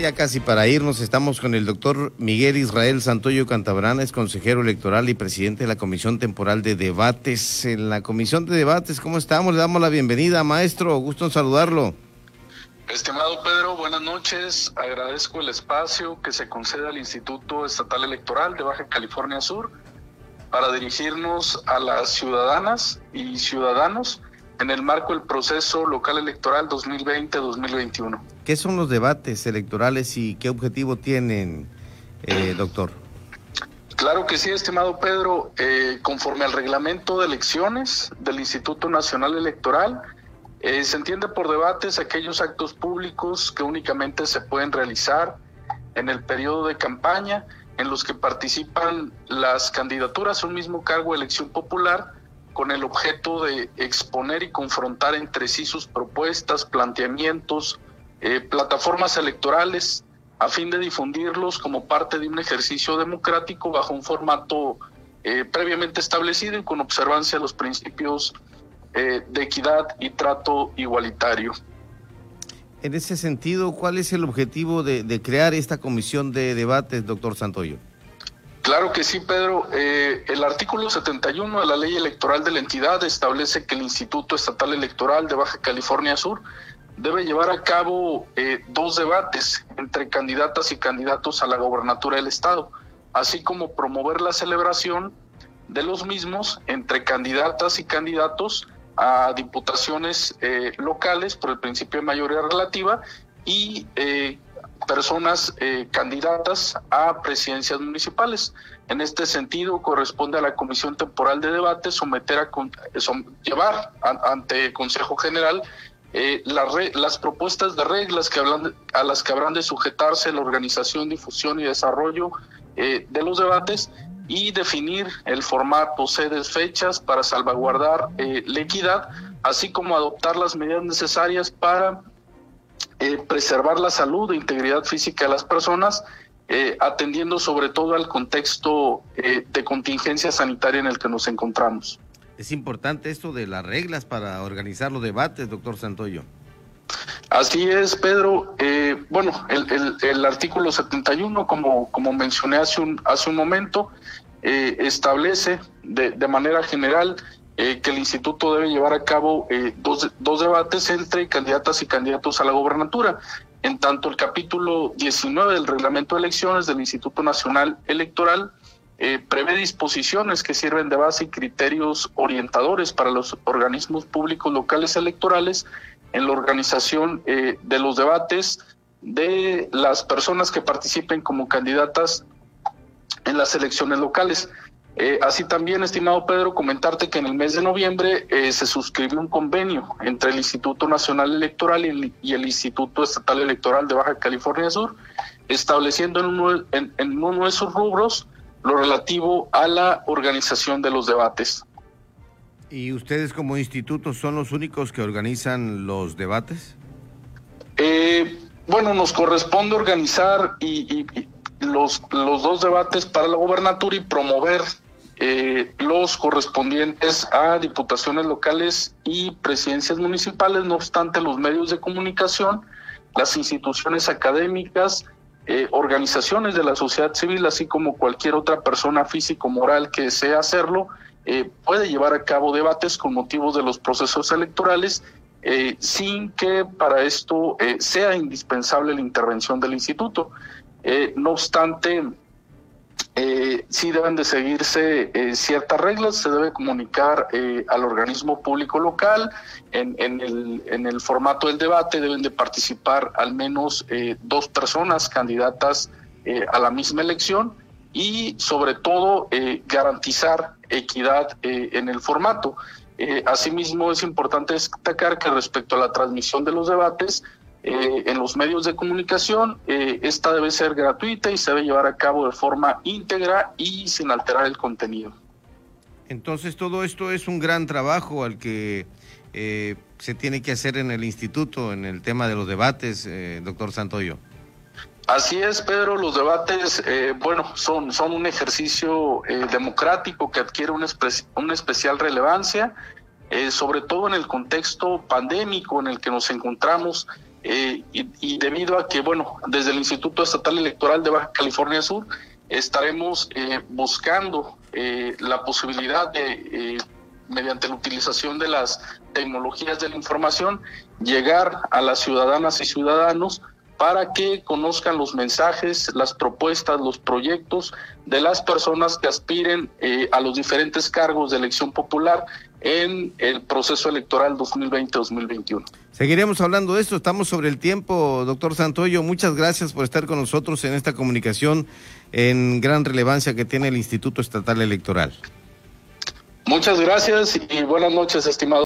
Ya casi para irnos, estamos con el doctor Miguel Israel Santoyo Cantabrana, es consejero electoral y presidente de la Comisión Temporal de Debates. En la Comisión de Debates, ¿cómo estamos? Le damos la bienvenida, maestro. Gusto en saludarlo. Estimado Pedro, buenas noches. Agradezco el espacio que se concede al Instituto Estatal Electoral de Baja California Sur para dirigirnos a las ciudadanas y ciudadanos en el marco del proceso local electoral 2020-2021. ¿Qué son los debates electorales y qué objetivo tienen, eh, doctor? Claro que sí, estimado Pedro. Eh, conforme al reglamento de elecciones del Instituto Nacional Electoral, eh, se entiende por debates aquellos actos públicos que únicamente se pueden realizar en el periodo de campaña en los que participan las candidaturas a un mismo cargo de elección popular con el objeto de exponer y confrontar entre sí sus propuestas, planteamientos, eh, plataformas electorales, a fin de difundirlos como parte de un ejercicio democrático bajo un formato eh, previamente establecido y con observancia de los principios eh, de equidad y trato igualitario. En ese sentido, ¿cuál es el objetivo de crear esta comisión de debates, doctor Santoyo? Claro que sí, Pedro. Eh, el artículo 71 de la ley electoral de la entidad establece que el Instituto Estatal Electoral de Baja California Sur debe llevar a cabo eh, dos debates entre candidatas y candidatos a la gobernatura del Estado, así como promover la celebración de los mismos entre candidatas y candidatos a diputaciones eh, locales por el principio de mayoría relativa y personas eh, candidatas a presidencias municipales. En este sentido, corresponde a la Comisión Temporal de Debate someter a llevar ante el Consejo General eh, las propuestas de reglas que hablan, a las que habrán de sujetarse la organización, difusión y desarrollo eh, de los debates y definir el formato, sedes, fechas para salvaguardar la equidad, así como adoptar las medidas necesarias para eh, preservar la salud e integridad física de las personas, eh, atendiendo sobre todo al contexto eh, de contingencia sanitaria en el que nos encontramos. Es importante esto de las reglas para organizar los debates, doctor Santoyo. Así es, Pedro. bueno, el, artículo 71, como, como mencioné hace un, hace un momento, establece de, de manera general eh, que el instituto debe llevar a cabo eh, dos, dos, debates entre candidatas y candidatos a la gobernatura. En tanto, el capítulo 19 del reglamento de elecciones del Instituto Nacional Electoral eh, prevé disposiciones que sirven de base y criterios orientadores para los organismos públicos locales electorales en la organización de los debates de las personas que participen como candidatas en las elecciones locales. Eh, así también, estimado Pedro, comentarte que en el mes de noviembre eh, se suscribió un convenio entre el Instituto Nacional Electoral y el, Instituto Estatal Electoral de Baja California Sur, estableciendo en uno, en, uno de sus rubros lo relativo a la organización de los debates. ¿Y ustedes como instituto son los únicos que organizan los debates? Eh, bueno, nos corresponde organizar y, los, los dos debates para la gobernatura y promover eh, los correspondientes a diputaciones locales y presidencias municipales. No obstante, los medios de comunicación, las instituciones académicas, eh, organizaciones de la sociedad civil, así como cualquier otra persona físico-moral que desee hacerlo, eh, puede llevar a cabo debates con motivos de los procesos electorales sin que para esto sea indispensable la intervención del instituto. no obstante, eh, sí deben de seguirse eh, ciertas reglas, se debe comunicar eh, al organismo público local, en, el, en, el, formato del debate deben de participar al menos eh, dos personas candidatas a la misma elección y sobre todo garantizar equidad en el formato. asimismo es importante destacar que respecto a la transmisión de los debates, eh, en los medios de comunicación. Eh, esta debe ser gratuita y se debe llevar a cabo de forma íntegra y sin alterar el contenido. Entonces todo esto es un gran trabajo al que eh, se tiene que hacer en el instituto, en el tema de los debates, doctor Santoyo. Así es, Pedro, los debates, bueno, son, son un ejercicio democrático que adquiere una, una especial relevancia, sobre todo en el contexto pandémico en el que nos encontramos, eh, y, debido a que, bueno, desde el Instituto Estatal Electoral de Baja California Sur estaremos eh, buscando eh, la posibilidad de, mediante la utilización de las tecnologías de la información, llegar a las ciudadanas y ciudadanos para que conozcan los mensajes, las propuestas, los proyectos de las personas que aspiren a los diferentes cargos de elección popular en el proceso electoral 2020-2021. Seguiremos hablando de esto, estamos sobre el tiempo, doctor Santoyo. Muchas gracias por estar con nosotros en esta comunicación en gran relevancia que tiene el Instituto Estatal Electoral. Muchas gracias y buenas noches, estimado.